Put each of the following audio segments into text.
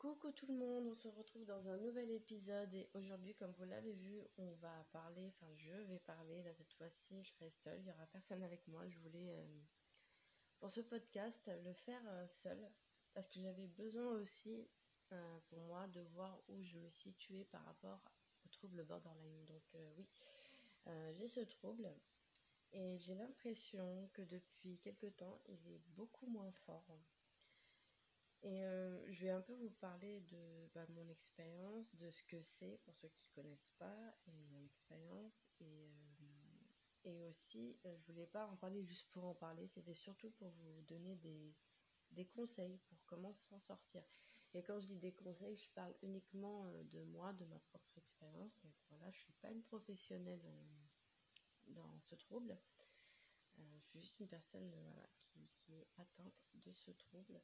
Coucou tout le monde, on se retrouve dans un nouvel épisode et aujourd'hui comme vous l'avez vu on va parler, enfin je vais parler, là cette fois-ci je serai seule, il n'y aura personne avec moi, je voulais euh, pour ce podcast le faire euh, seul parce que j'avais besoin aussi euh, pour moi de voir où je me situais par rapport au trouble borderline. Donc oui, j'ai ce trouble et j'ai l'impression que depuis quelque temps il est beaucoup moins fort. Et euh, je vais un peu vous parler de bah, mon expérience, de ce que c'est pour ceux qui ne connaissent pas, et mon expérience. Et, euh, et aussi, euh, je voulais pas en parler juste pour en parler, c'était surtout pour vous donner des, des conseils pour comment s'en sortir. Et quand je dis des conseils, je parle uniquement de moi, de ma propre expérience. Donc voilà, je ne suis pas une professionnelle dans ce trouble. je suis juste une personne voilà, qui, qui est atteinte de ce trouble.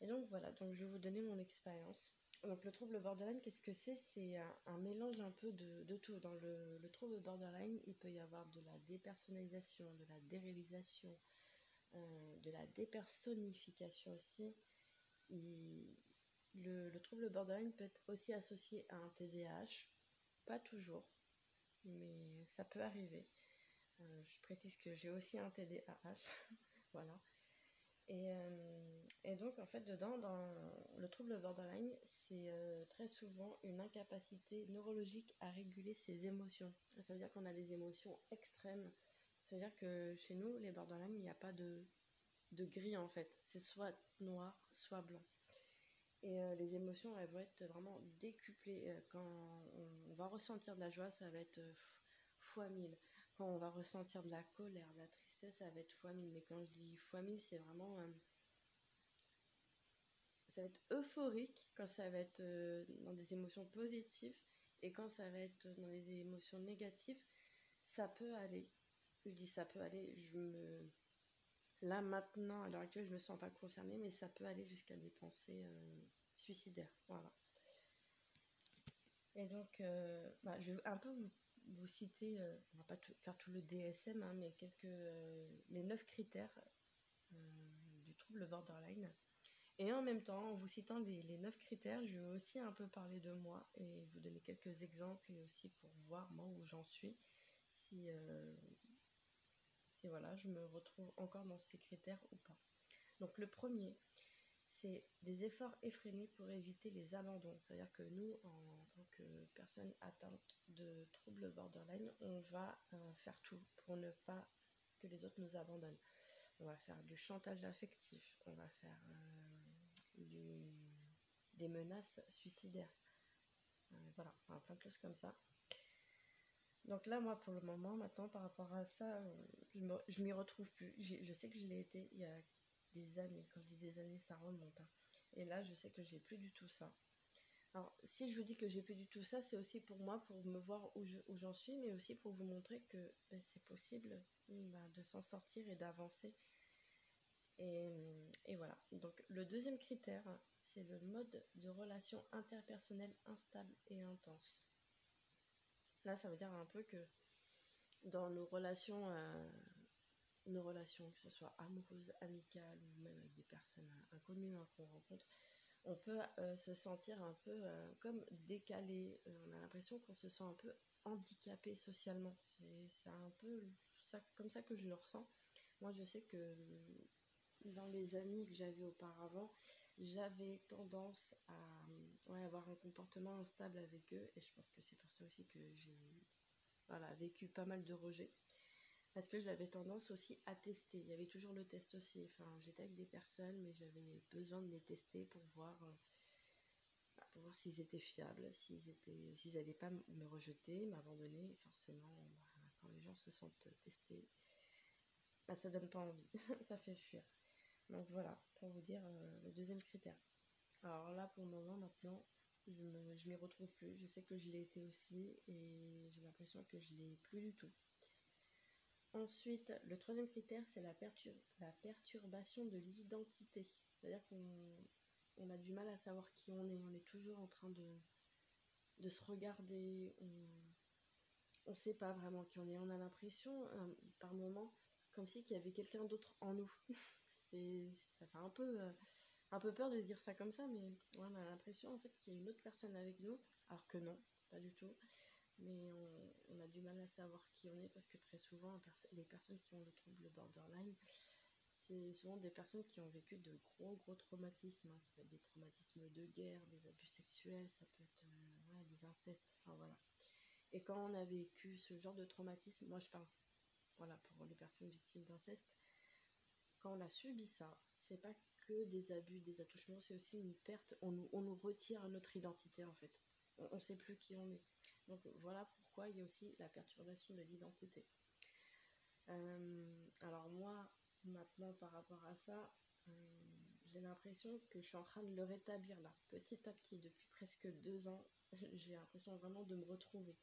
Et donc voilà, donc je vais vous donner mon expérience. Donc le trouble borderline, qu'est-ce que c'est? C'est un, mélange un peu de, tout. Dans le, trouble borderline, il peut y avoir de la dépersonnalisation, de la déréalisation, euh, de la dépersonnification aussi. le, trouble borderline peut être aussi associé à un TDAH, pas toujours, mais ça peut arriver. Euh, je précise que j'ai aussi un TDAH, voilà. Euh, et, donc, en fait, dedans, dans le trouble borderline, c'est euh, très souvent une incapacité neurologique à réguler ses émotions. Ça veut dire qu'on a des émotions extrêmes. Ça veut dire que chez nous, les borderline, il n'y a pas de, de gris en fait. C'est soit noir, soit blanc. Et euh, les émotions, elles vont être vraiment décuplées. Quand on, va ressentir de la joie, ça va être fois mille. Quand on va ressentir de la colère, de la tristesse, ça va être fois mille. Mais quand je dis fois mille, c'est vraiment. Euh, ça va être euphorique quand ça va être euh, dans des émotions positives. Et quand ça va être dans des émotions négatives, ça peut aller. Je dis ça peut aller. Je me. Là maintenant, à l'heure actuelle, je me sens pas concernée, mais ça peut aller jusqu'à des pensées euh, suicidaires. Voilà. Et donc, bah, je vais un peu vous citer, euh, on va pas faire tout le DSM, hein, mais quelques, euh, les neuf critères euh, du trouble borderline. Et en même temps, en vous citant les, les neuf critères, je vais aussi un peu parler de moi et vous donner quelques exemples et aussi pour voir moi où j'en suis, si, si voilà, je me retrouve encore dans ces critères ou pas. Donc le premier, c'est des efforts effrénés pour éviter les abandons. C'est-à-dire que nous, en tant que personnes atteintes de troubles borderline, on va euh, faire tout pour ne pas que les autres nous abandonnent. On va faire du chantage affectif, on va faire euh, des menaces suicidaires. Euh, voilà, enfin, plein de choses comme ça. Donc là, moi, pour le moment, maintenant, par rapport à ça, je m'y retrouve plus. Je sais que je l'ai été il y a des années. Quand je dis des années, ça remonte. Hein. Et là, je sais que j'ai plus du tout ça. Alors, si je vous dis que j'ai plus du tout ça, c'est aussi pour moi, pour me voir où, j'en suis, mais aussi pour vous montrer que ben, c'est possible ben, de s'en sortir et d'avancer. Et, voilà. Donc, le deuxième critère, c'est le mode de relation interpersonnelle instable et intense. Là, ça veut dire un peu que dans nos relations euh, nos relations, que ce soit amoureuses, amicales ou même avec des personnes inconnues hein, qu'on rencontre, on peut euh, se sentir un peu euh, comme décalé. On a l'impression qu'on se sent un peu handicapé socialement. C'est un peu ça, comme ça que je le ressens. Moi, je sais que dans les amis que j'avais auparavant, j'avais tendance à avoir un comportement instable avec eux. Et je pense que c'est pour ça aussi que j'ai vécu pas mal de rejets parce que j'avais tendance aussi à tester. Il y avait toujours le test aussi. Enfin, j'étais avec des personnes, mais j'avais besoin de les tester pour voir, euh, bah, pour voir s'ils étaient fiables, s'ils s'ils n'allaient pas me rejeter, m'abandonner. Forcément, bah, quand les gens se sentent testés, bah, ça donne pas envie, ça fait fuir. Donc voilà, pour vous dire euh, le deuxième critère. Alors là, pour le moment, maintenant, je ne m'y retrouve plus. Je sais que je l'ai été aussi et j'ai l'impression que je l'ai plus du tout. Ensuite, le troisième critère, c'est la, perturbation de l'identité. C'est-à-dire qu'on a du mal à savoir qui on est. On est toujours en train de, se regarder. On ne sait pas vraiment qui on est. On a l'impression, euh, par moments, comme si il y avait quelqu'un d'autre en nous. ça fait un peu, euh, un peu peur de dire ça comme ça, mais on a l'impression en fait qu'il y a une autre personne avec nous, alors que non, pas du tout. Mais on, a du mal à savoir qui on est parce que très souvent, les personnes qui ont le trouble borderline, c'est souvent des personnes qui ont vécu de gros gros traumatismes. Hein. Ça peut être des traumatismes de guerre, des abus sexuels, ça peut être euh, des incestes, enfin voilà. Et quand on a vécu ce genre de traumatisme, moi je parle voilà, pour les personnes victimes d'inceste, quand on a subi ça, c'est pas que des abus, des attouchements, c'est aussi une perte. On nous, on nous retire notre identité en fait. On ne sait plus qui on est. Donc voilà pourquoi il y a aussi la perturbation de l'identité. Euh, alors moi, maintenant par rapport à ça, euh, j'ai l'impression que je suis en train de le rétablir là, petit à petit, depuis presque deux ans. J'ai l'impression vraiment de me retrouver.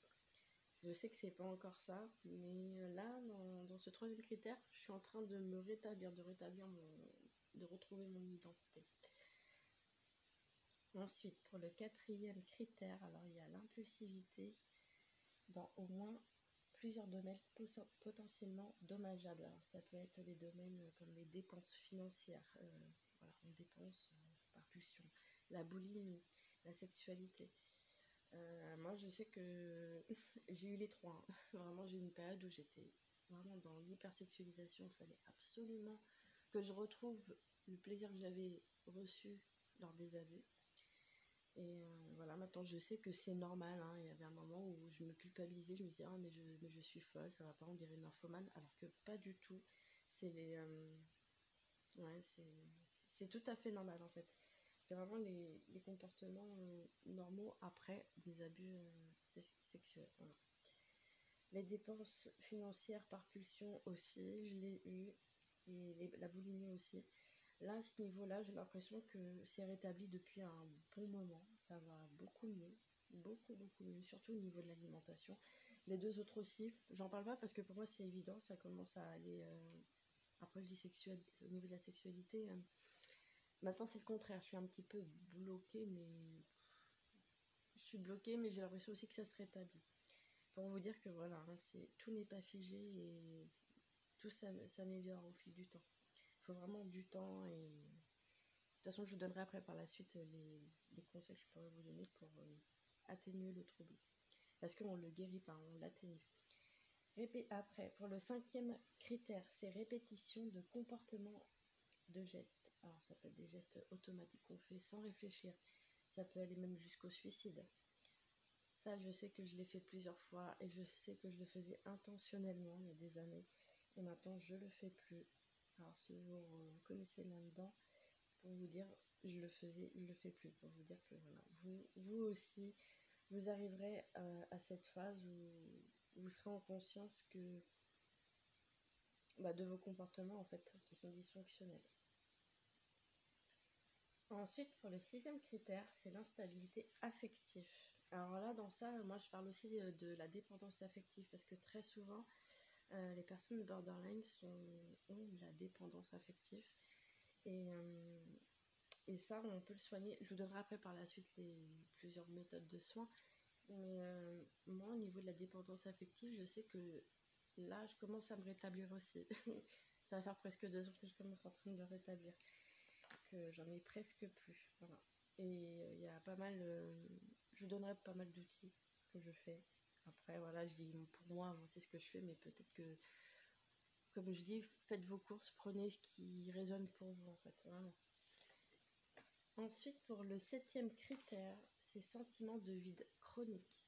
Je sais que c'est pas encore ça, mais là, dans, dans, ce troisième critère, je suis en train de me rétablir, de rétablir mon, de retrouver mon identité. Ensuite, pour le quatrième critère, alors il y a l'impulsivité dans au moins plusieurs domaines potentiellement dommageables. Alors ça peut être les domaines comme les dépenses financières, euh, voilà, on euh, par pulsion, la boulimie, la sexualité. Euh, moi, je sais que j'ai eu les trois. Hein. Vraiment, j'ai eu une période où j'étais vraiment dans l'hypersexualisation. Il fallait absolument que je retrouve le plaisir que j'avais reçu lors des abus. Et euh, voilà, maintenant je sais que c'est normal. Hein. Il y avait un moment où je me culpabilisais, je me disais, ah, mais, je, mais je suis folle, ça va pas, on dirait une infomane, alors que pas du tout. C'est. Euh, ouais, c'est tout à fait normal en fait. C'est vraiment les, les comportements euh, normaux après des abus sexuels. Les dépenses financières par pulsion aussi, je l'ai eu. Et la boulimie aussi. Là, à ce niveau-là, j'ai l'impression que c'est rétabli depuis un bon moment. Ça va beaucoup mieux, beaucoup, beaucoup mieux, surtout au niveau de l'alimentation. Les deux autres aussi, j'en parle pas parce que pour moi c'est évident, ça commence à aller. Euh, après, je dis sexuel, au niveau de la sexualité. Euh, maintenant, c'est le contraire. Je suis un petit peu bloquée, mais. Je suis bloquée, mais j'ai l'impression aussi que ça se rétablit. Pour vous dire que voilà, hein, tout n'est pas figé et tout s'améliore au fil du temps faut vraiment du temps et de toute façon je vous donnerai après par la suite les, conseils que je pourrais vous donner pour euh, atténuer le trouble parce qu'on ne le guérit pas, on l'atténue. Après, pour le cinquième critère, c'est répétition de comportement de gestes. Alors ça peut être des gestes automatiques qu'on fait sans réfléchir. Ça peut aller même jusqu'au suicide. Ça, je sais que je l'ai fait plusieurs fois et je sais que je le faisais intentionnellement il y a des années. Et maintenant, je le fais plus. Alors si vous connaissez là-dedans, pour vous dire, je le faisais, je le fais plus, pour vous dire que voilà, vous, vous aussi, vous arriverez euh, à cette phase où vous serez en conscience que bah, de vos comportements en fait qui sont dysfonctionnels. Ensuite, pour le sixième critère, c'est l'instabilité affective. Alors là, dans ça, moi, je parle aussi euh, de la dépendance affective parce que très souvent, euh, les personnes borderline ont la dépendance affective. Euh, et, ça, on peut le soigner. Je vous donnerai après par la suite les plusieurs méthodes de soins. Mais moi, au niveau de la dépendance affective, je sais que là, je commence à me rétablir aussi. ça va faire presque deux ans que je commence en train de rétablir. J'en ai presque plus. Et il y a pas mal. je vous donnerai pas mal d'outils que je fais après, voilà, je dis pour moi, c'est ce que je fais, mais peut-être que, comme je dis, faites vos courses, prenez ce qui résonne pour vous, en fait. Ensuite, pour le septième critère, c'est sentiment de vide chronique.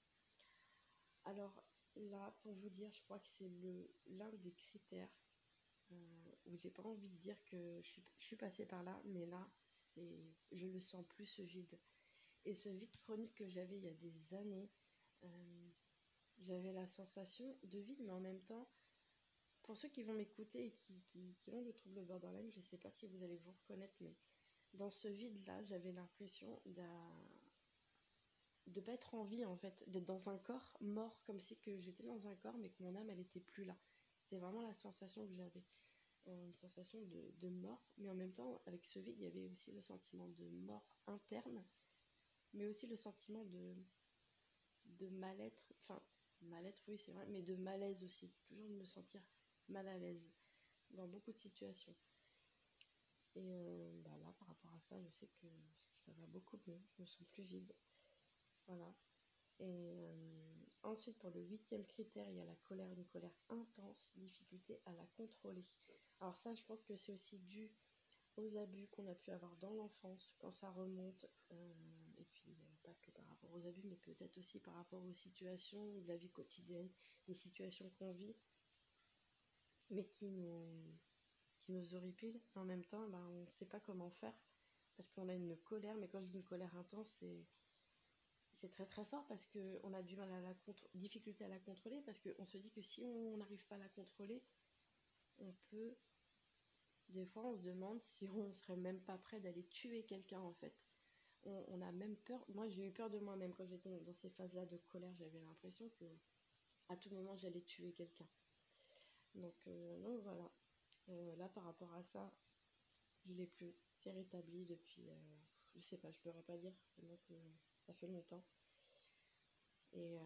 Alors là, pour vous dire, je crois que c'est l'un des critères euh, où j'ai pas envie de dire que je suis, passée par là, mais là, c'est, je le sens plus ce vide. Et ce vide chronique que j'avais il y a des années, euh, j'avais la sensation de vide, mais en même temps, pour ceux qui vont m'écouter et qui, ont le trouble borderline, je ne sais pas si vous allez vous reconnaître, mais dans ce vide-là, j'avais l'impression de ne pas être en vie, en fait, d'être dans un corps mort, comme si que j'étais dans un corps, mais que mon âme, elle était plus là. C'était vraiment la sensation que j'avais. Une sensation de, de mort, mais en même temps, avec ce vide, il y avait aussi le sentiment de mort interne, mais aussi le sentiment de, de mal-être, enfin, mal-être, oui, c'est vrai, mais de malaise aussi. Toujours de me sentir mal à l'aise dans beaucoup de situations. Et euh, bah là, par rapport à ça, je sais que ça va beaucoup mieux. Je me sens plus vide. Voilà. Et euh, ensuite, pour le huitième critère, il y a la colère, une colère intense, difficulté à la contrôler. Alors ça, je pense que c'est aussi dû aux abus qu'on a pu avoir dans l'enfance, quand ça remonte, euh, et puis pas que par rapport aux abus, mais peut-être aussi par rapport aux situations de la vie quotidienne, des situations qu'on vit, mais qui nous, qui nous horripilent. En même temps, ben, on ne sait pas comment faire, parce qu'on a une colère, mais quand je dis une colère intense, c'est c'est très très fort parce qu'on a du mal à la difficulté à la contrôler parce qu'on se dit que si on n'arrive pas à la contrôler, on peut des fois on se demande si on serait même pas prêt d'aller tuer quelqu'un en fait. On, a même peur. Moi j'ai eu peur de moi-même quand j'étais dans ces phases-là de colère, j'avais l'impression que à tout moment j'allais tuer quelqu'un. Donc, euh, voilà. Euh, là par rapport à ça, je l'ai plus. C'est rétabli depuis. Euh, je sais pas, je pourrais pas dire. Donc ça fait longtemps. Et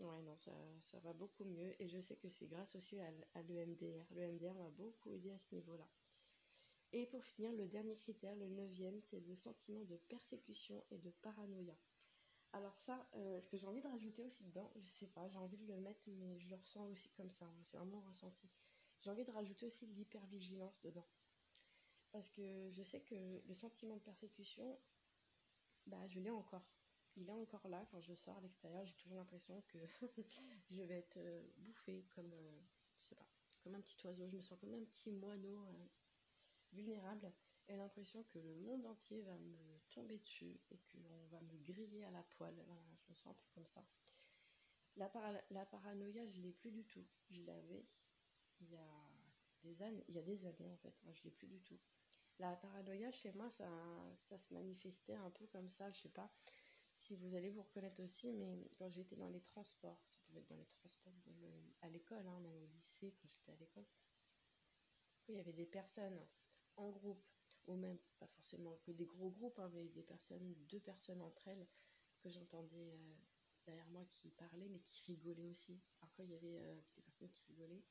ouais, non, ça, ça, va beaucoup mieux. Et je sais que c'est grâce aussi à, à l'EMDR. L'EMDR m'a beaucoup aidé à ce niveau-là. Et pour finir, le dernier critère, le neuvième, c'est le sentiment de persécution et de paranoïa. Alors ça, euh, ce que j'ai envie de rajouter aussi dedans, je sais pas, j'ai envie de le mettre, mais je le ressens aussi comme ça, hein, c'est vraiment ressenti. J'ai envie de rajouter aussi l'hypervigilance dedans. Parce que je sais que le sentiment de persécution, bah, je l'ai encore. Il est encore là quand je sors à l'extérieur. J'ai toujours l'impression que je vais être euh, bouffée comme, euh, je sais pas, comme un petit oiseau. Je me sens comme un petit moineau euh, vulnérable et l'impression que le monde entier va me tomber dessus et qu'on va me griller à la poêle. je me sens un peu comme ça. La, la paranoïa, je l'ai plus du tout. Je l'avais il y a des années, il y a des années en fait. je l'ai plus du tout. La paranoïa, chez moi, ça, ça se manifestait un peu comme ça, je sais pas si vous allez vous reconnaître aussi, mais quand j'étais dans les transports, ça pouvait être dans les transports, à l'école, hein, même au lycée, quand j'étais à l'école, il y avait des personnes en groupe, ou même pas forcément que des gros groupes, hein, mais des personnes, deux personnes entre elles, que j'entendais euh, derrière moi qui parlaient, mais qui rigolaient aussi. Alors quand il y avait euh, des personnes qui rigolaient,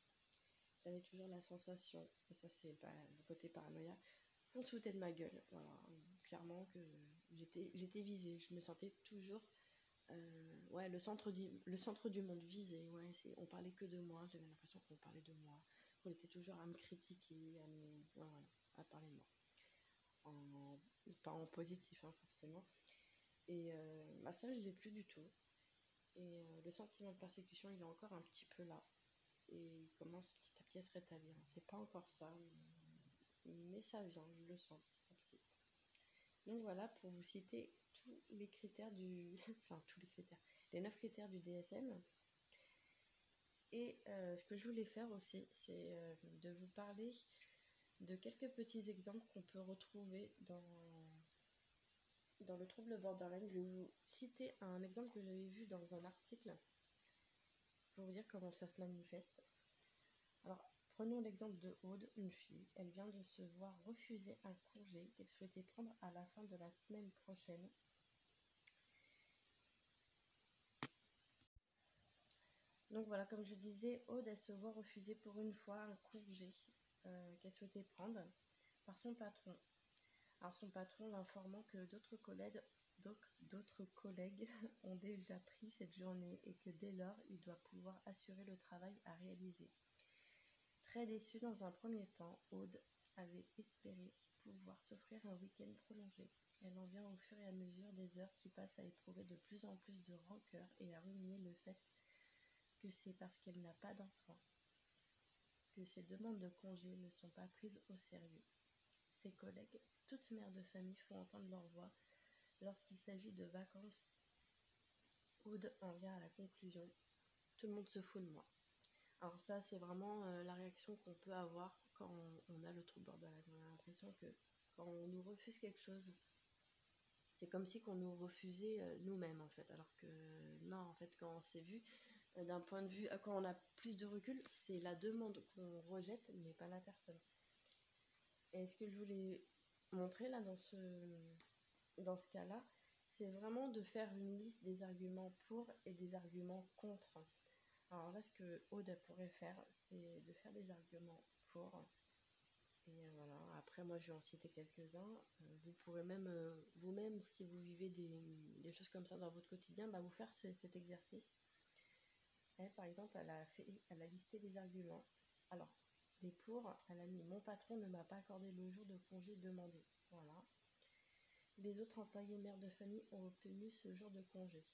j'avais toujours la sensation, et ça c'est le côté paranoïa, qu'on se foutait de ma gueule. Voilà, clairement que j'étais, visée. Je me sentais toujours euh, ouais, le, centre du, le centre du monde visé. Ouais, on parlait que de moi. J'avais l'impression qu'on parlait de moi. qu'on était toujours à me critiquer, à, me, parler de moi. En, pas en positif, hein, forcément. Et euh, bah, ça, je l'ai plus du tout. Et euh, le sentiment de persécution, il est encore un petit peu là. Et il commence petit à petit à se rétablir. C'est pas encore ça, mais ça vient, je le sens. Donc voilà, pour vous citer tous les critères du... enfin, tous les critères. Les 9 critères du DSM. Et euh, ce que je voulais faire aussi, c'est euh, de vous parler de quelques petits exemples qu'on peut retrouver dans, dans le trouble borderline. Je vais vous citer un exemple que j'avais vu dans un article pour vous dire comment ça se manifeste. Alors, Prenons l'exemple de Aude, une fille. Elle vient de se voir refuser un congé qu'elle souhaitait prendre à la fin de la semaine prochaine. Donc voilà, comme je disais, Aude, elle se voit refuser pour une fois un congé euh, qu'elle souhaitait prendre par son patron. Alors son patron l'informant que d'autres collègues, d'autres collègues ont déjà pris cette journée et que dès lors, il doit pouvoir assurer le travail à réaliser. Très déçue dans un premier temps, Aude avait espéré pouvoir s'offrir un week-end prolongé. Elle en vient au fur et à mesure des heures qui passent à éprouver de plus en plus de rancœur et à ruminer le fait que c'est parce qu'elle n'a pas d'enfant que ses demandes de congé ne sont pas prises au sérieux. Ses collègues, toutes mères de famille, font entendre leur voix lorsqu'il s'agit de vacances. Aude en vient à la conclusion tout le monde se fout de moi. Alors ça, c'est vraiment euh, la réaction qu'on peut avoir quand on, a le trouble borderline. On a l'impression que quand on nous refuse quelque chose, c'est comme si qu'on nous refusait euh, nous-mêmes en fait. Alors que non, en fait, quand on s'est vu, euh, d'un point de vue, quand on a plus de recul, c'est la demande qu'on rejette, mais pas la personne. Et ce que je voulais montrer là dans ce, dans ce cas-là, c'est vraiment de faire une liste des arguments pour et des arguments contre. Alors là, ce que Aude pourrait faire, c'est de faire des arguments pour. Et voilà, après moi, je vais en citer quelques-uns. Euh, vous pourrez même, euh, vous-même, si vous vivez des, choses comme ça dans votre quotidien, bah, vous faire cet exercice. Elle, par exemple, elle a, fait, elle a listé des arguments. Alors, les pour, elle a mis Mon patron ne m'a pas accordé le jour de congé demandé. Voilà. Les autres employés mères de famille ont obtenu ce jour de congé.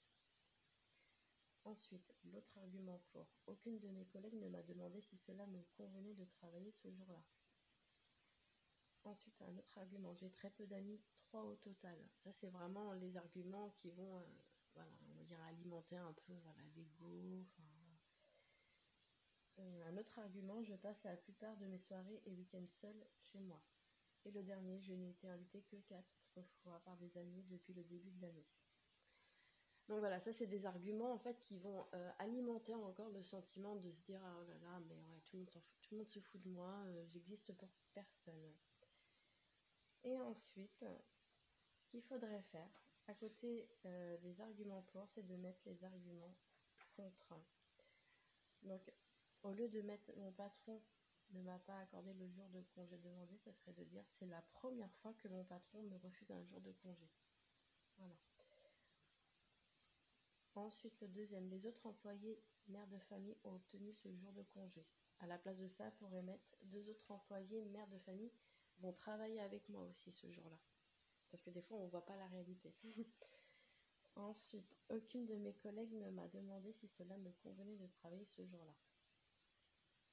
Ensuite, l'autre argument pour aucune de mes collègues ne m'a demandé si cela me convenait de travailler ce jour-là. Ensuite, un autre argument, j'ai très peu d'amis, trois au total. Ça, c'est vraiment les arguments qui vont, euh, voilà, on dire, alimenter un peu voilà, l'ego. Euh, un autre argument, je passe la plupart de mes soirées et week-ends seuls chez moi. Et le dernier, je n'ai été invitée que quatre fois par des amis depuis le début de l'année. Donc voilà, ça c'est des arguments en fait qui vont euh, alimenter encore le sentiment de se dire oh là là mais ouais tout le monde, monde se fout de moi, euh, j'existe pour personne. Et ensuite, ce qu'il faudrait faire à côté euh, des arguments pour, c'est de mettre les arguments contre. Donc au lieu de mettre mon patron ne m'a pas accordé le jour de congé demandé, ça serait de dire c'est la première fois que mon patron me refuse un jour de congé. Voilà. Ensuite, le deuxième, les autres employés mères de famille ont obtenu ce jour de congé. À la place de ça, pourrait mettre deux autres employés mères de famille vont travailler avec moi aussi ce jour-là. Parce que des fois, on ne voit pas la réalité. Ensuite, aucune de mes collègues ne m'a demandé si cela me convenait de travailler ce jour-là.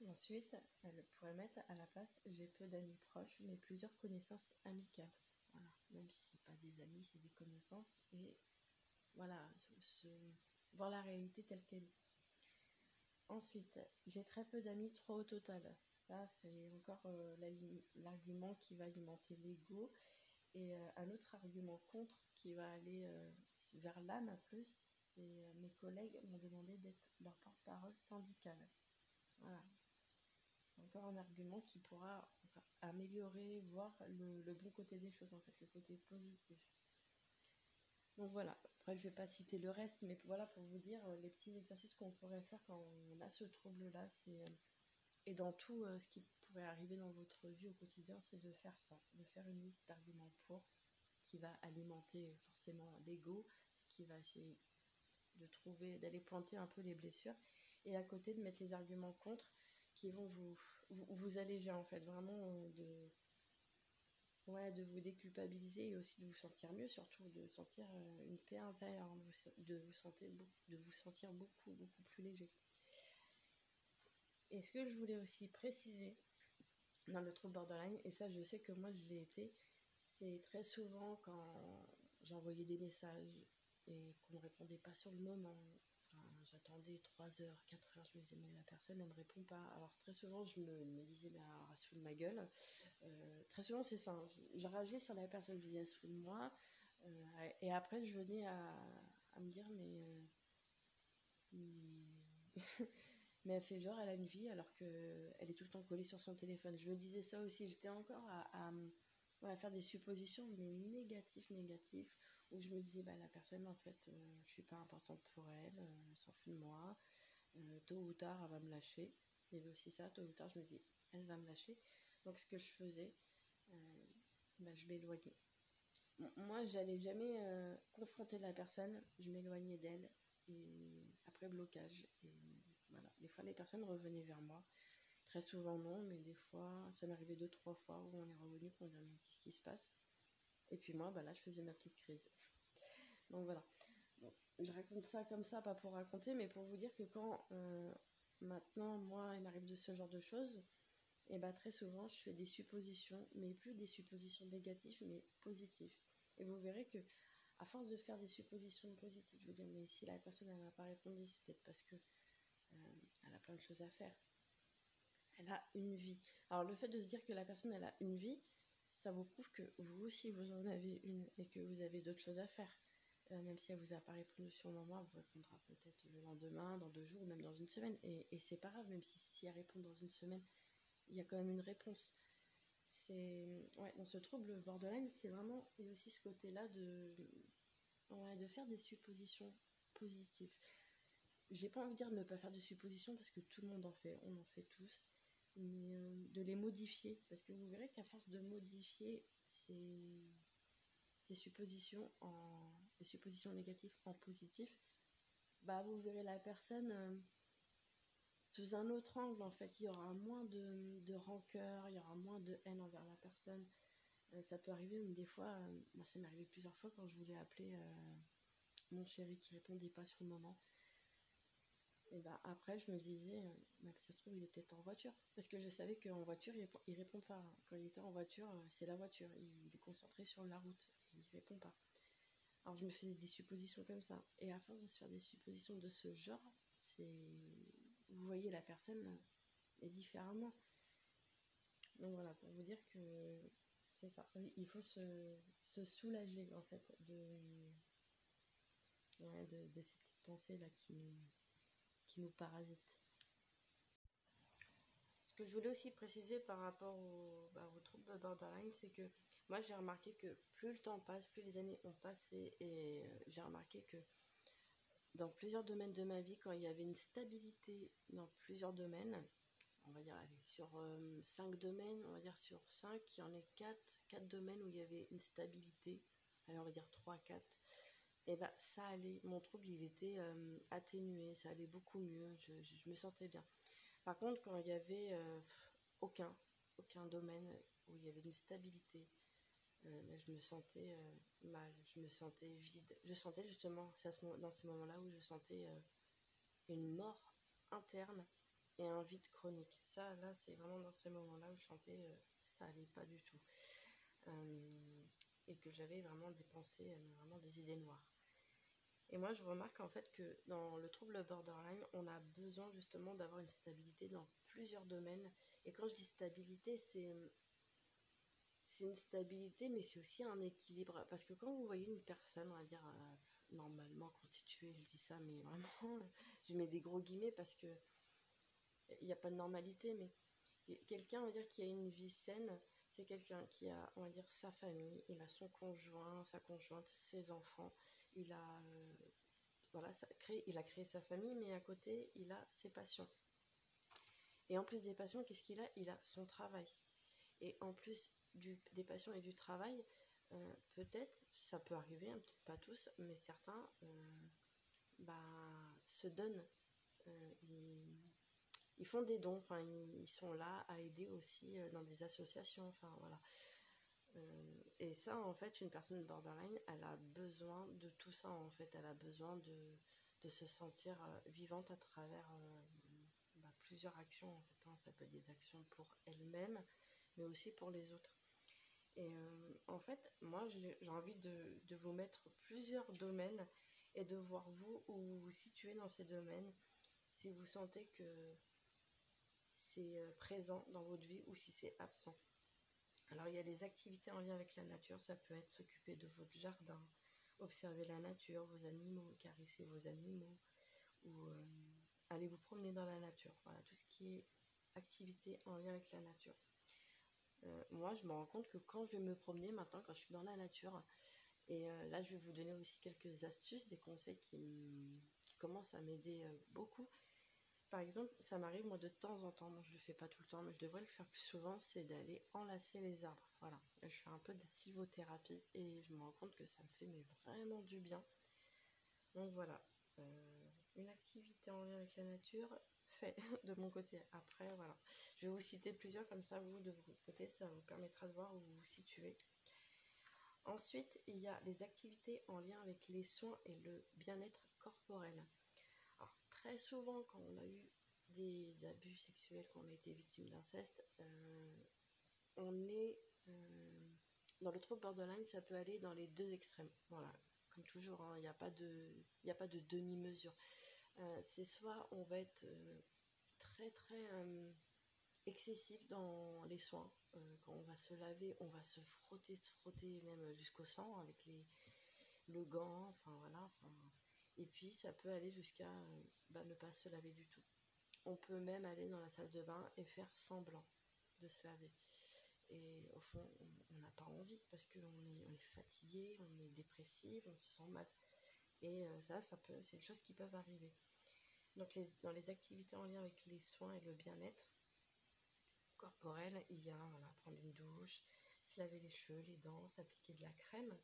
Ensuite, elle pourrait mettre à la place j'ai peu d'amis proches, mais plusieurs connaissances amicales. Voilà, même si ce n'est pas des amis, c'est des connaissances. Et voilà, voir la réalité telle qu'elle est. Ensuite, j'ai très peu d'amis, trois au total. Ça, c'est encore euh, l'argument qui va alimenter l'ego. Et euh, un autre argument contre qui va aller euh, vers l'âme plus, c'est mes collègues m'ont demandé d'être leur porte-parole syndicale. Voilà. C'est encore un argument qui pourra améliorer, voir le bon côté des choses, en fait, le côté positif. Donc voilà, je vais pas citer le reste, mais voilà pour vous dire euh, les petits exercices qu'on pourrait faire quand on a ce trouble-là, euh, et dans tout euh, ce qui pourrait arriver dans votre vie au quotidien, c'est de faire ça, de faire une liste d'arguments pour qui va alimenter forcément l'ego, qui va essayer de trouver, d'aller pointer un peu les blessures, et à côté de mettre les arguments contre qui vont vous, vous, vous alléger en fait, vraiment de ouais, de vous déculpabiliser et aussi de vous sentir mieux, surtout de sentir euh, une paix intérieure, de vous, sentir, de vous sentir beaucoup, beaucoup plus léger. Et ce que je voulais aussi préciser dans le trouble borderline, et ça je sais que moi je l'ai été, c'est très souvent quand j'envoyais des messages et qu'on ne répondait pas sur le moment, j'attendais 3 heures, 4 heures, je me disais, mais la personne, elle me répond pas. Alors, très souvent, je me, disais, alors, elle se fout de ma gueule. Euh, très souvent, c'est ça. Hein. Je, rageais sur la personne, je disais, elle se fout de moi. Euh, et après, je venais à, me dire, mais. Euh, mais, elle fait genre, elle a une vie alors qu'elle est tout le temps collée sur son téléphone. Je me disais ça aussi. J'étais encore à, à faire des suppositions, mais négatifs, négatifs où je me disais, bah, la personne, en fait, je euh, je suis pas importante pour elle, euh, elle s'en fout de moi, euh, tôt ou tard, elle va me lâcher. Il y avait aussi ça, tôt ou tard, je me dis, elle va me lâcher. Donc, ce que je faisais, bah, je m'éloignais. moi, j'allais jamais confronter la personne, je m'éloignais d'elle, et après blocage. Voilà, des fois, les personnes revenaient vers moi. Très souvent, non, mais des fois, ça m'arrivait deux, trois fois où on est revenu pour dire, mais qu'est-ce qui se passe? Et puis moi, bah là, je faisais ma petite crise. Donc voilà. je raconte ça comme ça, pas pour raconter, mais pour vous dire que quand euh, maintenant, moi, il m'arrive de ce genre de choses, et bah très souvent, je fais des suppositions, mais plus des suppositions négatives, mais positives. Et vous verrez que, à force de faire des suppositions positives, veux dire, mais si la personne n'a pas répondu, c'est peut-être parce que euh, elle a plein de choses à faire. Elle a une vie. Alors le fait de se dire que la personne elle a une vie, ça vous prouve que vous aussi vous en avez une et que vous avez d'autres choses à faire. Euh, même si elle vous a pas répondu sur le moment, elle vous répondra peut-être le lendemain, dans deux jours ou même dans une semaine. Et, c'est pas grave, même si, si elle répond dans une semaine, il y a quand même une réponse. C'est ouais, dans ce trouble borderline, c'est vraiment et aussi ce côté-là de de faire des suppositions positives. J'ai pas envie de dire de ne pas faire de suppositions parce que tout le monde en fait, on en fait tous. Euh, de les modifier. Parce que vous verrez qu'à force de modifier ces, suppositions en suppositions négatives en positif, bah vous verrez la personne euh, sous un autre angle en fait. Il y aura moins de, rancœur, il y aura moins de haine envers la personne. Euh, ça peut arriver même des fois, moi ça m'est arrivé plusieurs fois quand je voulais appeler mon chéri qui répondait pas sur le moment. Et bah après, je me disais, euh, bah, ça se trouve, il peut-être en voiture. Parce que je savais qu'en voiture, il, il répond pas. Quand il était en voiture, euh, c'est la voiture. Il, est concentré sur la route. Il répond pas. Alors je me faisais des suppositions comme ça. Et à force de se faire des suppositions de ce genre. Vous voyez la personne euh, est différemment. Donc voilà, pour vous dire que c'est ça. Il faut se, se, soulager en fait de, de, de ces petites pensées là qui nous parasitent. Ce que je voulais aussi préciser par rapport au, bah, au trouble borderline, c'est que moi j'ai remarqué que plus le temps passe, plus les années ont passé, et euh, j'ai remarqué que dans plusieurs domaines de ma vie, quand il y avait une stabilité dans plusieurs domaines, on va dire sur 5 euh, domaines, on va dire sur 5, il y en a 4, 4 domaines où il y avait une stabilité, allez on va dire 3, 4, et bah ça allait, mon trouble il était euh, atténué, ça allait beaucoup mieux, je, me sentais bien. Par contre, quand il y avait euh, aucun, aucun domaine où il y avait une stabilité, euh, bah, je me sentais mal, je me sentais vide. Je sentais justement, c'est dans ces moments-là où je sentais une mort interne et un vide chronique. Ça, là, c'est vraiment dans ces moments-là où je sentais ça allait pas du tout. et que j'avais vraiment des pensées, vraiment des idées noires. Et moi, je remarque en fait que dans le trouble borderline, on a besoin justement d'avoir une stabilité dans plusieurs domaines. Et quand je dis stabilité, c'est c'est une stabilité, mais c'est aussi un équilibre. Parce que quand vous voyez une personne, on va dire, euh, normalement constituée, je dis ça, mais vraiment, je mets des gros guillemets parce que il n'y a pas de normalité, mais quelqu'un, on va dire, qui a une vie saine, c'est quelqu'un qui a, on va dire, sa famille, il a son conjoint, sa conjointe, ses enfants, il a, euh, voilà, ça, créé, il a créé sa famille, mais à côté, il a ses passions. Et en plus des passions, qu'est-ce qu'il a? Il a son travail. Et en plus du, des passions et du travail, euh, peut-être, ça peut arriver, hein, peut-être pas tous, mais certains euh, bah, se donnent. ils, font des dons, enfin, ils, sont là à aider aussi dans des associations, enfin voilà. Euh, et ça, en fait, une personne borderline, elle a besoin de tout ça, en fait. Elle a besoin de, de se sentir euh, vivante à travers euh, bah, plusieurs actions, en fait. Hein. Ça peut être des actions pour elle-même, mais aussi pour les autres. Et en fait, moi, j'ai envie de, de, vous mettre plusieurs domaines et de voir vous où vous vous situez dans ces domaines, si vous sentez que c'est présent dans votre vie ou si c'est absent. Alors il y a des activités en lien avec la nature, ça peut être s'occuper de votre jardin, observer la nature, vos animaux, caresser vos animaux, ou euh, aller vous promener dans la nature. Voilà, tout ce qui est activité en lien avec la nature. Euh, moi, je me rends compte que quand je vais me promener maintenant, quand je suis dans la nature, et euh, là, je vais vous donner aussi quelques astuces, des conseils qui, qui commencent à m'aider beaucoup. Par exemple, ça m'arrive moi de temps en temps, moi je le fais pas tout le temps, mais je devrais le faire plus souvent, c'est d'aller enlacer les arbres. Voilà, je fais un peu de la sylvothérapie et je me rends compte que ça me fait vraiment du bien. Donc voilà, euh, une activité en lien avec la nature fait de mon côté. Après, voilà, je vais vous citer plusieurs comme ça, vous de votre côté, ça vous permettra de voir où vous vous situez. Ensuite, il y a les activités en lien avec les soins et le bien-être corporel très souvent, quand on a eu des abus sexuels, quand on a été victime d'inceste, euh, on est euh, dans le trouble borderline, ça peut aller dans les deux extrêmes. Voilà, comme toujours, hein, il n'y a pas de, de demi-mesure. Euh, c'est soit on va être très très excessif dans les soins. quand on va se laver, on va se frotter, se frotter même jusqu'au sang avec les, le gant, enfin voilà, et puis ça peut aller jusqu'à euh, bah, ne pas se laver du tout. On peut même aller dans la salle de bain et faire semblant de se laver. Et au fond, on n'a pas envie parce qu'on est, on est fatigué, on est dépressif, on se sent mal. Et euh, ça, ça peut, c'est des choses qui peuvent arriver. Donc dans les activités en lien avec les soins et le bien-être, corporelle, il y a prendre une douche, se laver les cheveux, les dents, s'appliquer de la crème.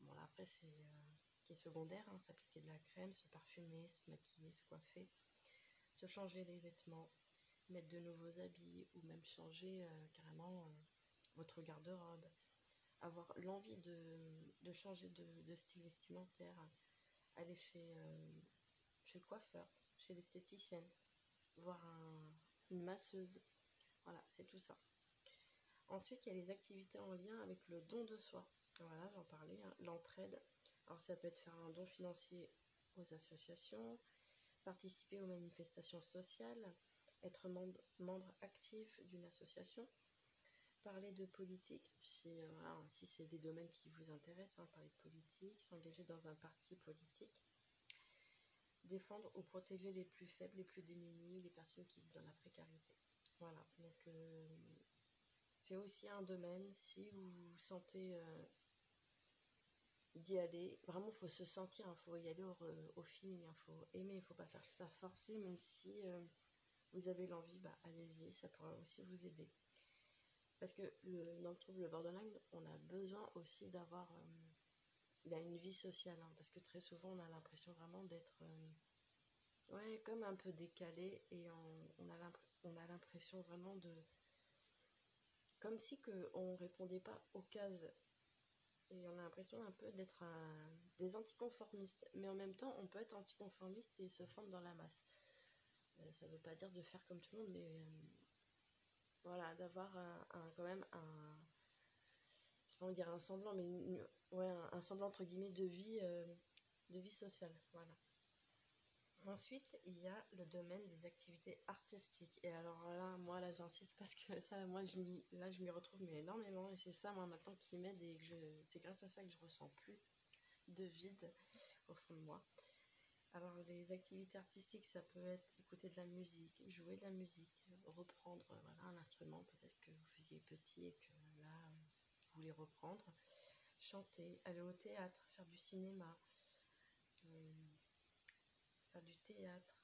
Bon, là, après, c'est ce qui est secondaire, hein, s'appliquer de la crème, se parfumer, se maquiller, se coiffer, se changer les vêtements, mettre de nouveaux habits ou même changer carrément votre garde-robe, avoir l'envie de, changer de, style vestimentaire, aller chez, euh, chez le coiffeur, chez l'esthéticienne, voir une masseuse. Voilà, c'est tout ça. Ensuite, il y a les activités en lien avec le don de soi. Voilà, j'en parlais, hein, l'entraide. Alors, ça peut être faire un don financier aux associations, participer aux manifestations sociales, être membre, actif d'une association, parler de politique, si, euh, si c'est des domaines qui vous intéressent, hein, parler de politique, s'engager dans un parti politique, défendre ou protéger les plus faibles, les plus démunis, les personnes qui vivent dans la précarité. Voilà, donc euh, c'est aussi un domaine, si vous vous sentez euh, d'y aller, vraiment il faut se sentir, il hein, faut y aller au, au feeling, il hein, faut aimer, il ne faut pas faire ça forcer, mais si vous avez l'envie, bah, allez-y, ça pourra aussi vous aider. Parce que le, dans le trouble borderline, on a besoin aussi d'avoir euh, une vie sociale. Hein, parce que très souvent, on a l'impression vraiment d'être euh, ouais, comme un peu décalé et on, on a l'impression vraiment de. Comme si que on répondait pas aux cases. Et on a l'impression un peu d'être des anticonformistes. Mais en même temps, on peut être anticonformiste et se fondre dans la masse. Euh, ça ne veut pas dire de faire comme tout le monde, mais voilà, d'avoir un, quand même un, je sais pas un semblant, mais ouais, un, semblant entre guillemets de vie, euh, de vie sociale, voilà. Ensuite, il y a le domaine des activités artistiques. Et alors là, moi, là, j'insiste parce que ça, moi, je là, je m'y retrouve mais énormément. Et c'est ça, moi, maintenant, qui m'aide et que je, c'est grâce à ça que je ressens plus de vide au fond de moi. Alors les activités artistiques, ça peut être écouter de la musique, jouer de la musique, reprendre voilà, un instrument, peut-être que vous faisiez petit et que là, vous voulez reprendre, chanter, aller au théâtre, faire du cinéma, faire du théâtre,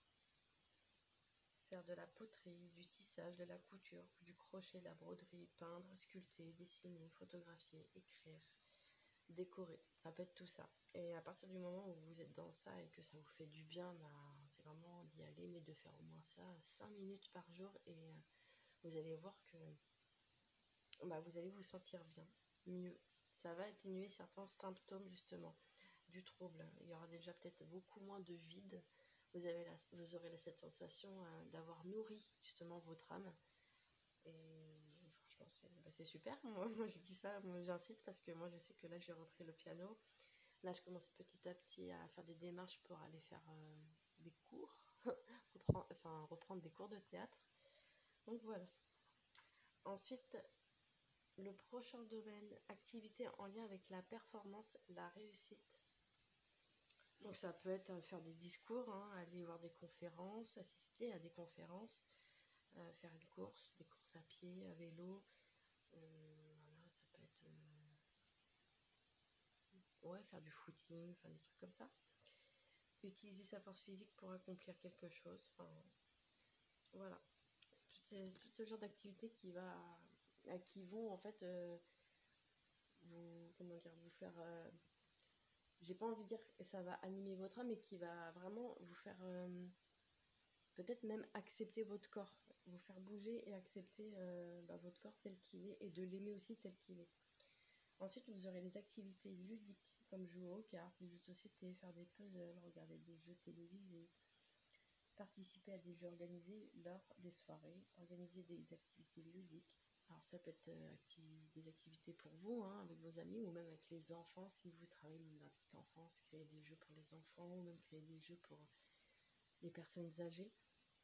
faire de la poterie, du tissage, de la couture, du crochet, de la broderie, peindre, sculpter, dessiner, photographier, écrire, décorer. Ça peut être tout ça. Et à partir du moment où vous êtes dans ça et que ça vous fait du bien, bah, c'est vraiment d'y aller, mais de faire au moins ça 5 minutes par jour et euh, vous allez voir que bah, vous allez vous sentir bien, mieux. Ça va atténuer certains symptômes justement du trouble. Il y aura déjà peut-être beaucoup moins de vide. Vous, avez vous aurez cette sensation euh, d'avoir nourri justement votre âme. Et bah, c'est super. Moi, je dis ça, j'incite parce que moi, je sais que là, j'ai repris le piano. Là, je commence petit à petit à faire des démarches pour aller faire euh, des cours, enfin, reprendre des cours de théâtre. Donc voilà. Ensuite, le prochain domaine, activité en lien avec la performance, la réussite. Donc ça peut être euh, faire des discours, hein, aller voir des conférences, assister à des conférences, euh, faire une course, des courses à pied, à vélo. Euh, voilà, ça peut être. Ouais, faire du footing, enfin des trucs comme ça. Utiliser sa force physique pour accomplir quelque chose. Enfin, voilà. Tout ce genre d'activités qui va qui vont en fait vous vous faire j'ai pas envie de dire que ça va animer votre âme mais qui va vraiment vous faire peut-être même accepter votre corps, vous faire bouger et accepter euh, bah, votre corps tel qu'il est et de l'aimer aussi tel qu'il est. Ensuite, vous aurez les activités ludiques comme jouer au cartes, les jeux de société, faire des puzzles, regarder des jeux télévisés, participer à des jeux organisés lors des soirées, organiser des activités ludiques. Alors ça peut être euh, des activités pour vous, hein, avec vos amis, ou même avec les enfants, si vous travaillez dans la petite enfance, créer des jeux pour les enfants, ou même créer des jeux pour des personnes âgées.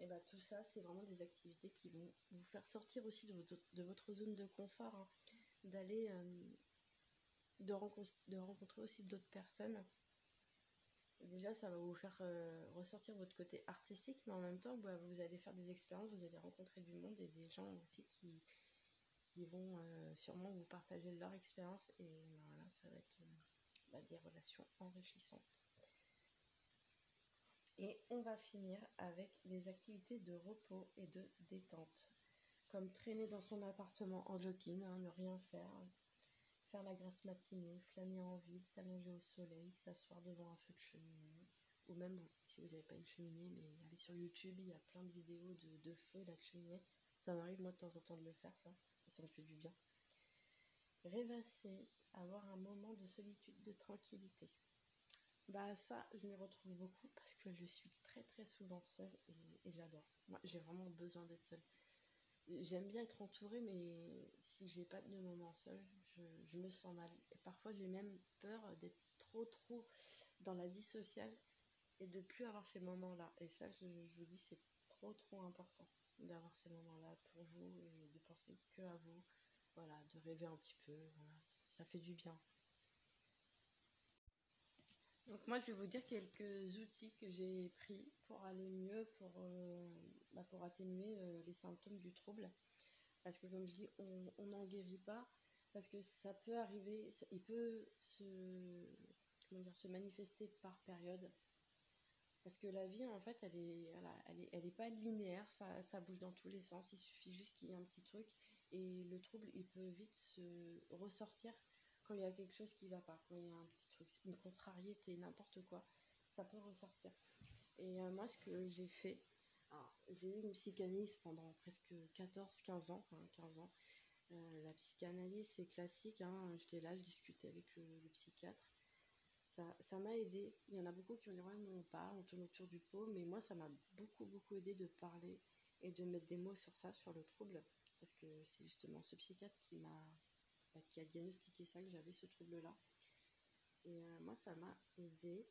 Et bah, tout ça, c'est vraiment des activités qui vont vous faire sortir aussi de votre, de votre zone de confort, hein. d'aller, euh, de, de, rencontrer aussi d'autres personnes. Déjà, ça va vous faire euh, ressortir votre côté artistique, mais en même temps, bah, vous allez faire des expériences, vous allez rencontrer du monde et des gens aussi qui, qui vont euh, sûrement vous partager leur expérience et bah, voilà, ça va être bah, des relations enrichissantes. Et on va finir avec des activités de repos et de détente. comme traîner dans son appartement en jogging, hein, ne rien faire, faire la grasse matinée, flâner en ville, s'allonger au soleil, s'asseoir devant un feu de cheminée, ou même si vous n'avez pas une cheminée, mais aller sur YouTube, il y a plein de vidéos de, de feu, la cheminée. Ça m'arrive moi de temps en temps de le faire, ça, ça me fait du bien. Rêvasser, avoir un moment de solitude, de tranquillité. Bah ça, je m'y retrouve beaucoup parce que je suis très très souvent seule et, j'adore. Moi, j'ai vraiment besoin d'être seule. J'aime bien être entourée, mais si j'ai pas de moment seul, je, me sens mal. Et parfois, j'ai même peur d'être trop trop dans la vie sociale et de plus avoir ces moments-là. Et ça, je, je vous dis, c'est trop important d'avoir ces moments-là pour vous et de penser que à vous. Voilà, de rêver un petit peu. Voilà, ça fait du bien. Donc moi, je vais vous dire quelques outils que j'ai pris pour aller mieux, pour, euh, bah, pour atténuer euh, les symptômes du trouble. Parce que comme je dis, on n'en guérit pas, parce que ça peut arriver, il peut se, dire, se manifester par période. Parce que la vie, en fait, elle est, elle, est, elle est pas linéaire, ça, ça bouge dans tous les sens, il suffit juste qu'il y ait un petit truc. Et le trouble, il peut vite se ressortir quand il y a quelque chose qui va pas, quand il y a un petit truc, une contrariété, n'importe quoi, ça peut ressortir. Et euh, moi, ce que j'ai fait, j'ai eu une psychanalyse pendant presque 14-15 ans, 15 ans. Euh, la psychanalyse, c'est classique, hein, j'étais là, je discutais avec le, psychiatre. Ça m'a aidé. Il y en a beaucoup qui ont dit Ouais, on parle, on tourne autour du pot, mais moi, ça m'a beaucoup, beaucoup aidé de parler et de mettre des mots sur ça, sur le trouble, parce que c'est justement ce psychiatre qui m'a qui a diagnostiqué ça, que j'avais ce trouble-là. Et euh, moi, ça m'a aidé.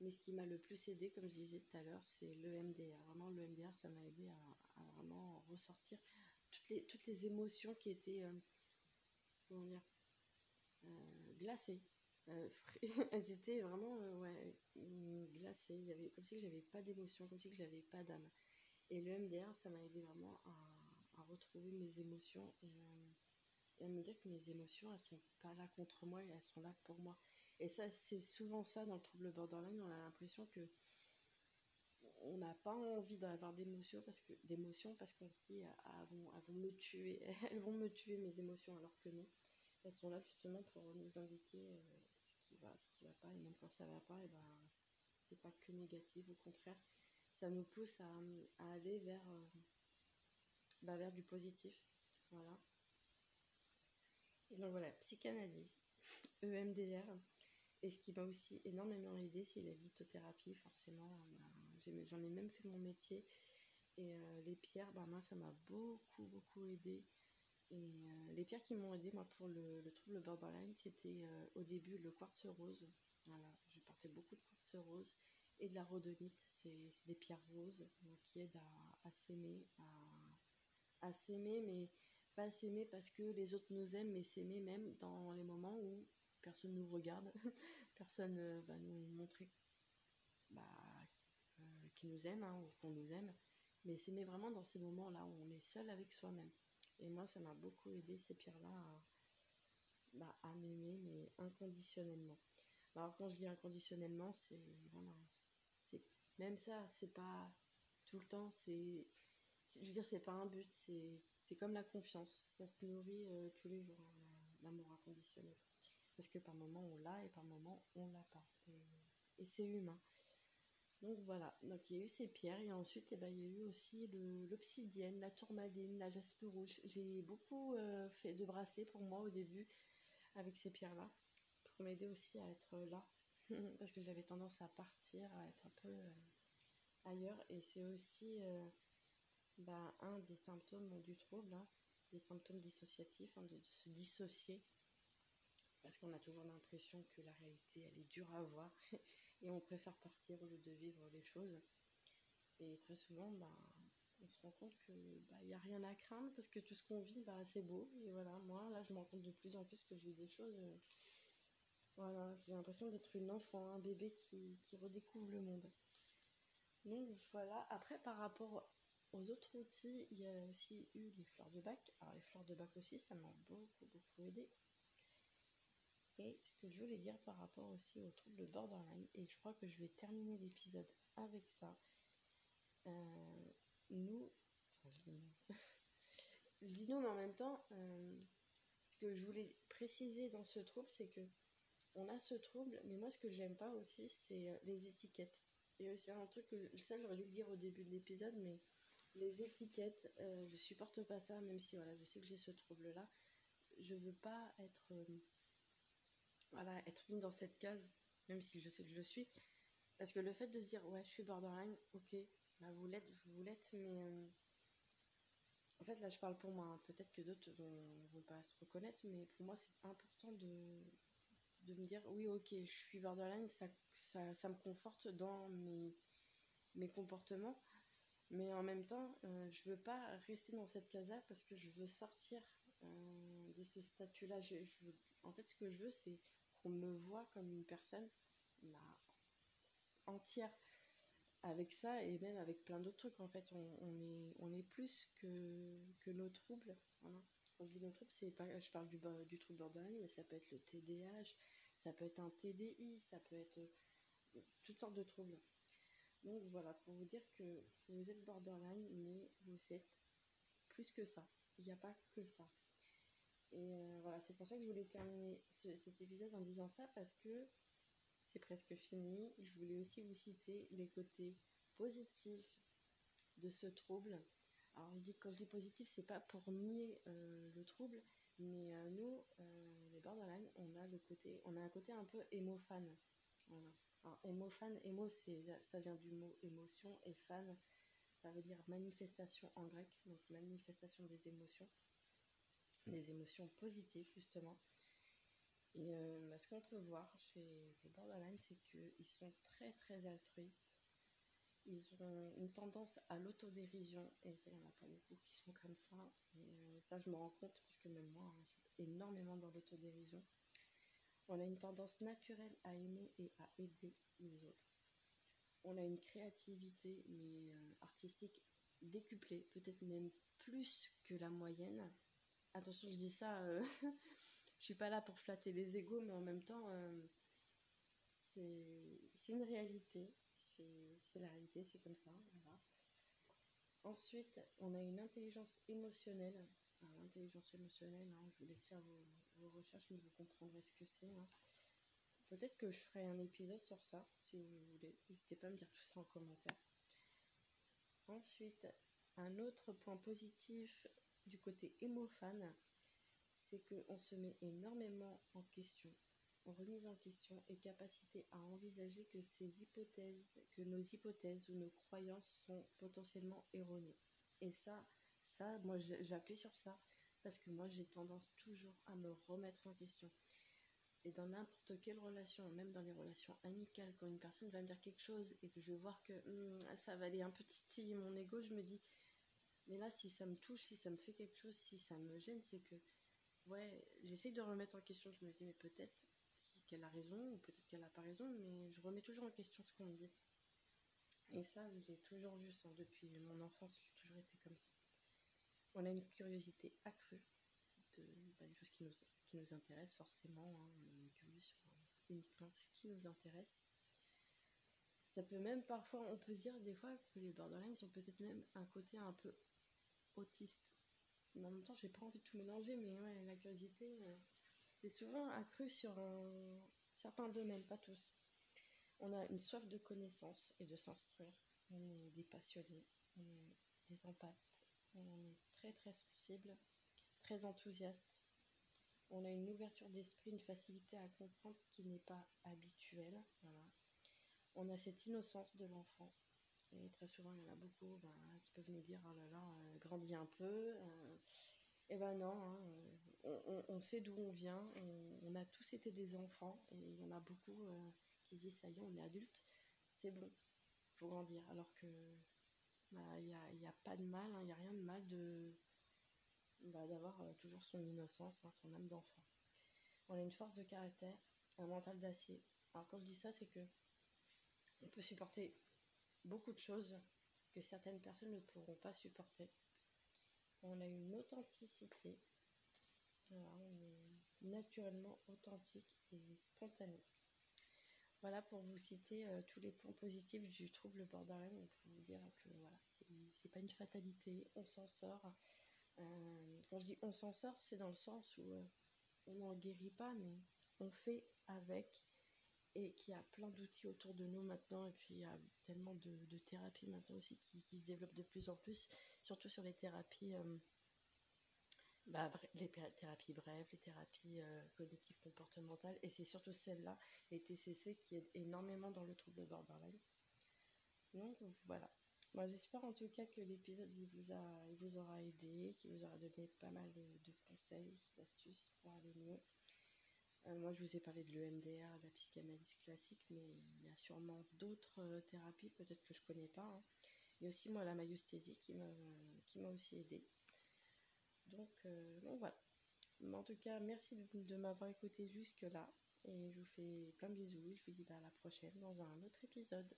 Mais ce qui m'a le plus aidé, comme je disais tout à l'heure, c'est le MDR. Vraiment, le MDR, ça m'a aidé à, vraiment ressortir toutes les, toutes les émotions qui étaient, euh, comment dire, euh, glacées. elles étaient vraiment ouais, glacées. Il y avait, comme si j'avais pas d'émotion, comme si j'avais pas d'âme. Et le MDR, ça m'a aidé vraiment à, retrouver mes émotions et, et à me dire que mes émotions, elles sont pas là contre moi, elles sont là pour moi. Et ça, c'est souvent ça dans le trouble borderline, on a l'impression que on n'a pas envie d'avoir d'émotions parce que d'émotions parce qu'on se dit ah, elles, vont, elles, vont, me tuer, elles vont me tuer mes émotions alors que non. Elles sont là justement pour nous indiquer euh, ce qui va, pas et même quand ça va pas, et ben c'est pas que négatif, au contraire, ça nous pousse à, aller vers, euh, bah, vers du positif. Voilà. Et donc voilà, psychanalyse, EMDR. Et ce qui m'a aussi énormément aidé, c'est la lithothérapie, forcément. J'en ai même fait mon métier. Et euh, les pierres, bah, moi, ça m'a beaucoup, beaucoup aidé. Euh, les pierres qui m'ont aidé, moi, pour le, trouble borderline, c'était euh, au début le quartz rose. Voilà, je portais beaucoup de quartz rose et de la rhodonite. C'est des pierres roses qui aident à, s'aimer, à s'aimer, mais pas s'aimer parce que les autres nous aiment, mais s'aimer même dans les moments où personne nous regarde, personne euh, va nous montrer bah, euh, qu'il nous aime hein, ou qu'on nous aime, mais s'aimer vraiment dans ces moments-là où on est seul avec soi-même. Et moi, ça m'a beaucoup aidé ces pierres-là à, bah, m'aimer, mais inconditionnellement. Bah, alors quand je dis inconditionnellement, c'est même ça, c'est pas tout le temps, c'est je veux dire, c'est pas un but, c'est comme la confiance. Ça se nourrit euh, tous les jours, hein, l'amour inconditionnel. Parce que par moments on l'a et par moments on l'a pas. Et, c'est humain. Donc voilà, donc il y a eu ces pierres et ensuite eh ben, il y a eu aussi l'obsidienne, la tourmaline, la jaspe rouge. J'ai beaucoup euh, fait de bracelets pour moi au début avec ces pierres-là pour m'aider aussi à être là parce que j'avais tendance à partir, à être un peu euh, ailleurs. Et c'est aussi bah, un des symptômes du trouble, hein, des symptômes dissociatifs, hein, de, se dissocier, parce qu'on a toujours l'impression que la réalité, elle est dure à voir, et on préfère partir au lieu de vivre les choses. Et très souvent, bah, on se rend compte qu'il bah, n'y a rien à craindre, parce que tout ce qu'on vit, bah, c'est beau. Et voilà, moi, là, je me rends compte de plus en plus que je vis des choses... Euh, voilà, j'ai l'impression d'être une enfant, un bébé qui, qui redécouvre le monde. Donc voilà, après par rapport aux autres outils, il y a aussi eu les fleurs de bac. Alors les fleurs de bac aussi, ça m'a beaucoup beaucoup aidé. Et ce que je voulais dire par rapport aussi au trouble de borderline, et je crois que je vais terminer l'épisode avec ça. Euh, nous, je dis nous, mais en même temps, euh, ce que je voulais préciser dans ce trouble, c'est que on a ce trouble, mais moi, ce que j'aime pas aussi, c'est euh, les étiquettes. Et c'est un truc que ça, j'aurais dû le dire au début de l'épisode, mais les étiquettes, euh, je supporte pas ça, même si voilà, je sais que j'ai ce trouble-là. Je veux pas être, être mis dans cette case, même si je sais que je le suis. Parce que le fait de se dire, ouais, je suis borderline, ok, bah, vous l'êtes, vous l'êtes, mais en fait, là, je parle pour moi. Hein. Peut-être que d'autres ne vont, pas se reconnaître, mais pour moi, c'est important de, de me dire oui, ok, je suis borderline, ça, ça, ça me conforte dans mes, mes comportements. Mais en même temps, euh, je veux pas rester dans cette case-là parce que je veux sortir euh, de ce statut-là. En fait, ce que je veux, c'est qu'on me voit comme une personne bah, entière avec ça et même avec plein d'autres trucs en fait. On, est plus que, nos troubles voilà. quand je dis nos troubles c'est je parle du, du trouble borderline mais ça peut être le TDAH ça peut être un TDI ça peut être euh, toutes sortes de troubles. Donc voilà pour vous dire que vous êtes borderline mais vous êtes plus que ça. Il n'y a pas que ça et euh, voilà c'est pour ça que je voulais terminer cet épisode en disant ça parce que c'est presque fini. Je voulais aussi vous citer les côtés positifs de ce trouble. Alors je dis quand je dis positif, c'est pas pour nier euh, le trouble, mais euh, nous, les borderline, on a on a un côté un peu émophane. Voilà. Alors émophane, émo, ça vient du mot émotion et fan, ça veut dire manifestation en grec, donc manifestation des émotions, des émotions positives justement. Et euh, bah, ce qu'on peut voir chez les borderline, c'est qu'ils sont très très altruistes. Ils ont une tendance à l'autodérision, et il n'y en a pas beaucoup qui sont comme ça. Et euh, ça, je me rends compte, parce que même moi, hein, je suis énormément dans l'autodérision. On a une tendance naturelle à aimer et à aider les autres. On a une créativité, euh, artistique décuplée, peut-être même plus que la moyenne. Attention, je dis ça je suis pas là pour flatter les égaux, mais en même temps, euh, c'est une réalité. C'est la réalité, c'est comme ça. Ensuite, on a une intelligence émotionnelle. L'intelligence émotionnelle, hein, je vous laisse faire vos, recherches, mais vous comprendrez ce que c'est. Hein. Peut-être que je ferai un épisode sur ça, si vous voulez. N'hésitez pas à me dire tout ça en commentaire. Ensuite, un autre point positif du côté émophane, c'est qu'on se met énormément en question, en remise en question et capacité à envisager que ces hypothèses, que nos hypothèses ou nos croyances sont potentiellement erronées. Et ça, ça, moi j'appuie sur ça parce que moi j'ai tendance toujours à me remettre en question. Et dans n'importe quelle relation, même dans les relations amicales, quand une personne va me dire quelque chose et que je vais voir que hmm, ça va aller un peu titiller mon ego, je me dis, mais là si ça me touche, si ça me fait quelque chose, si ça me gêne, c'est que ouais, j'essaye de remettre en question. Je me dis, mais peut-être qu'elle a raison, ou peut-être qu'elle n'a pas raison, mais je remets toujours en question ce qu'on me dit. Et ça, j'ai toujours vu ça depuis mon enfance, j'ai toujours été comme ça. On a une curiosité accrue de, bah, des choses qui nous, qui nous intéressent forcément. Hein. On est curieux sur uniquement ce qui nous intéresse. Ça peut même parfois, on peut dire des fois que les borderlines sont peut-être même un côté un peu autiste en même temps, j'ai pas envie de tout mélanger, mais la curiosité, euh, c'est souvent accru sur certains domaines, pas tous. On a une soif de connaissance et de s'instruire. On est des passionnés, des empathes, on est très très sensible, très enthousiaste. On a une ouverture d'esprit, une facilité à comprendre ce qui n'est pas habituel. On a cette innocence de l'enfant et très souvent, il y en a beaucoup ben, qui peuvent nous dire Oh là là, euh, grandis un peu. Euh, et ben non, hein, euh, on, sait d'où on vient, on, a tous été des enfants, et il y en a beaucoup qui disent Ça y est, on est adulte, c'est bon, il faut grandir. Alors que bah, il n'y a, pas de mal, hein, il n'y a rien de mal de bah, d'avoir toujours son innocence, hein, son âme d'enfant. On a une force de caractère, un mental d'acier. Alors quand je dis ça, c'est que on peut supporter beaucoup de choses que certaines personnes ne pourront pas supporter. On a une authenticité. on est naturellement authentique et spontané. Voilà pour vous citer euh, tous les points positifs du trouble borderline pour vous dire que voilà, c'est pas une fatalité, on s'en sort. Euh, quand je dis on s'en sort, c'est dans le sens où on n'en guérit pas, mais on fait avec et qu'il y a plein d'outils autour de nous maintenant et puis il y a tellement de, thérapies maintenant aussi qui, se développent de plus en plus, surtout sur les thérapies, euh, bah, les thérapies brèves, les thérapies euh, cognitives comportementales et c'est surtout celle-là, les TCC, qui aident énormément dans le trouble borderline. Donc voilà. Moi j'espère en tout cas que l'épisode vous, vous aura aidé, qu'il vous aura donné pas mal de, de conseils, d'astuces pour aller mieux. Euh, moi, je vous ai parlé de l'EMDR, de la psychanalyse classique, mais il y a sûrement d'autres euh, thérapies, peut-être que je ne connais pas. Hein. A aussi, moi, la maïesthésie qui m'a aussi aidé. Donc, euh, voilà. en tout cas, merci de, m'avoir écouté jusque-là. Et je vous fais plein de bisous. Je vous dis à la prochaine dans un autre épisode.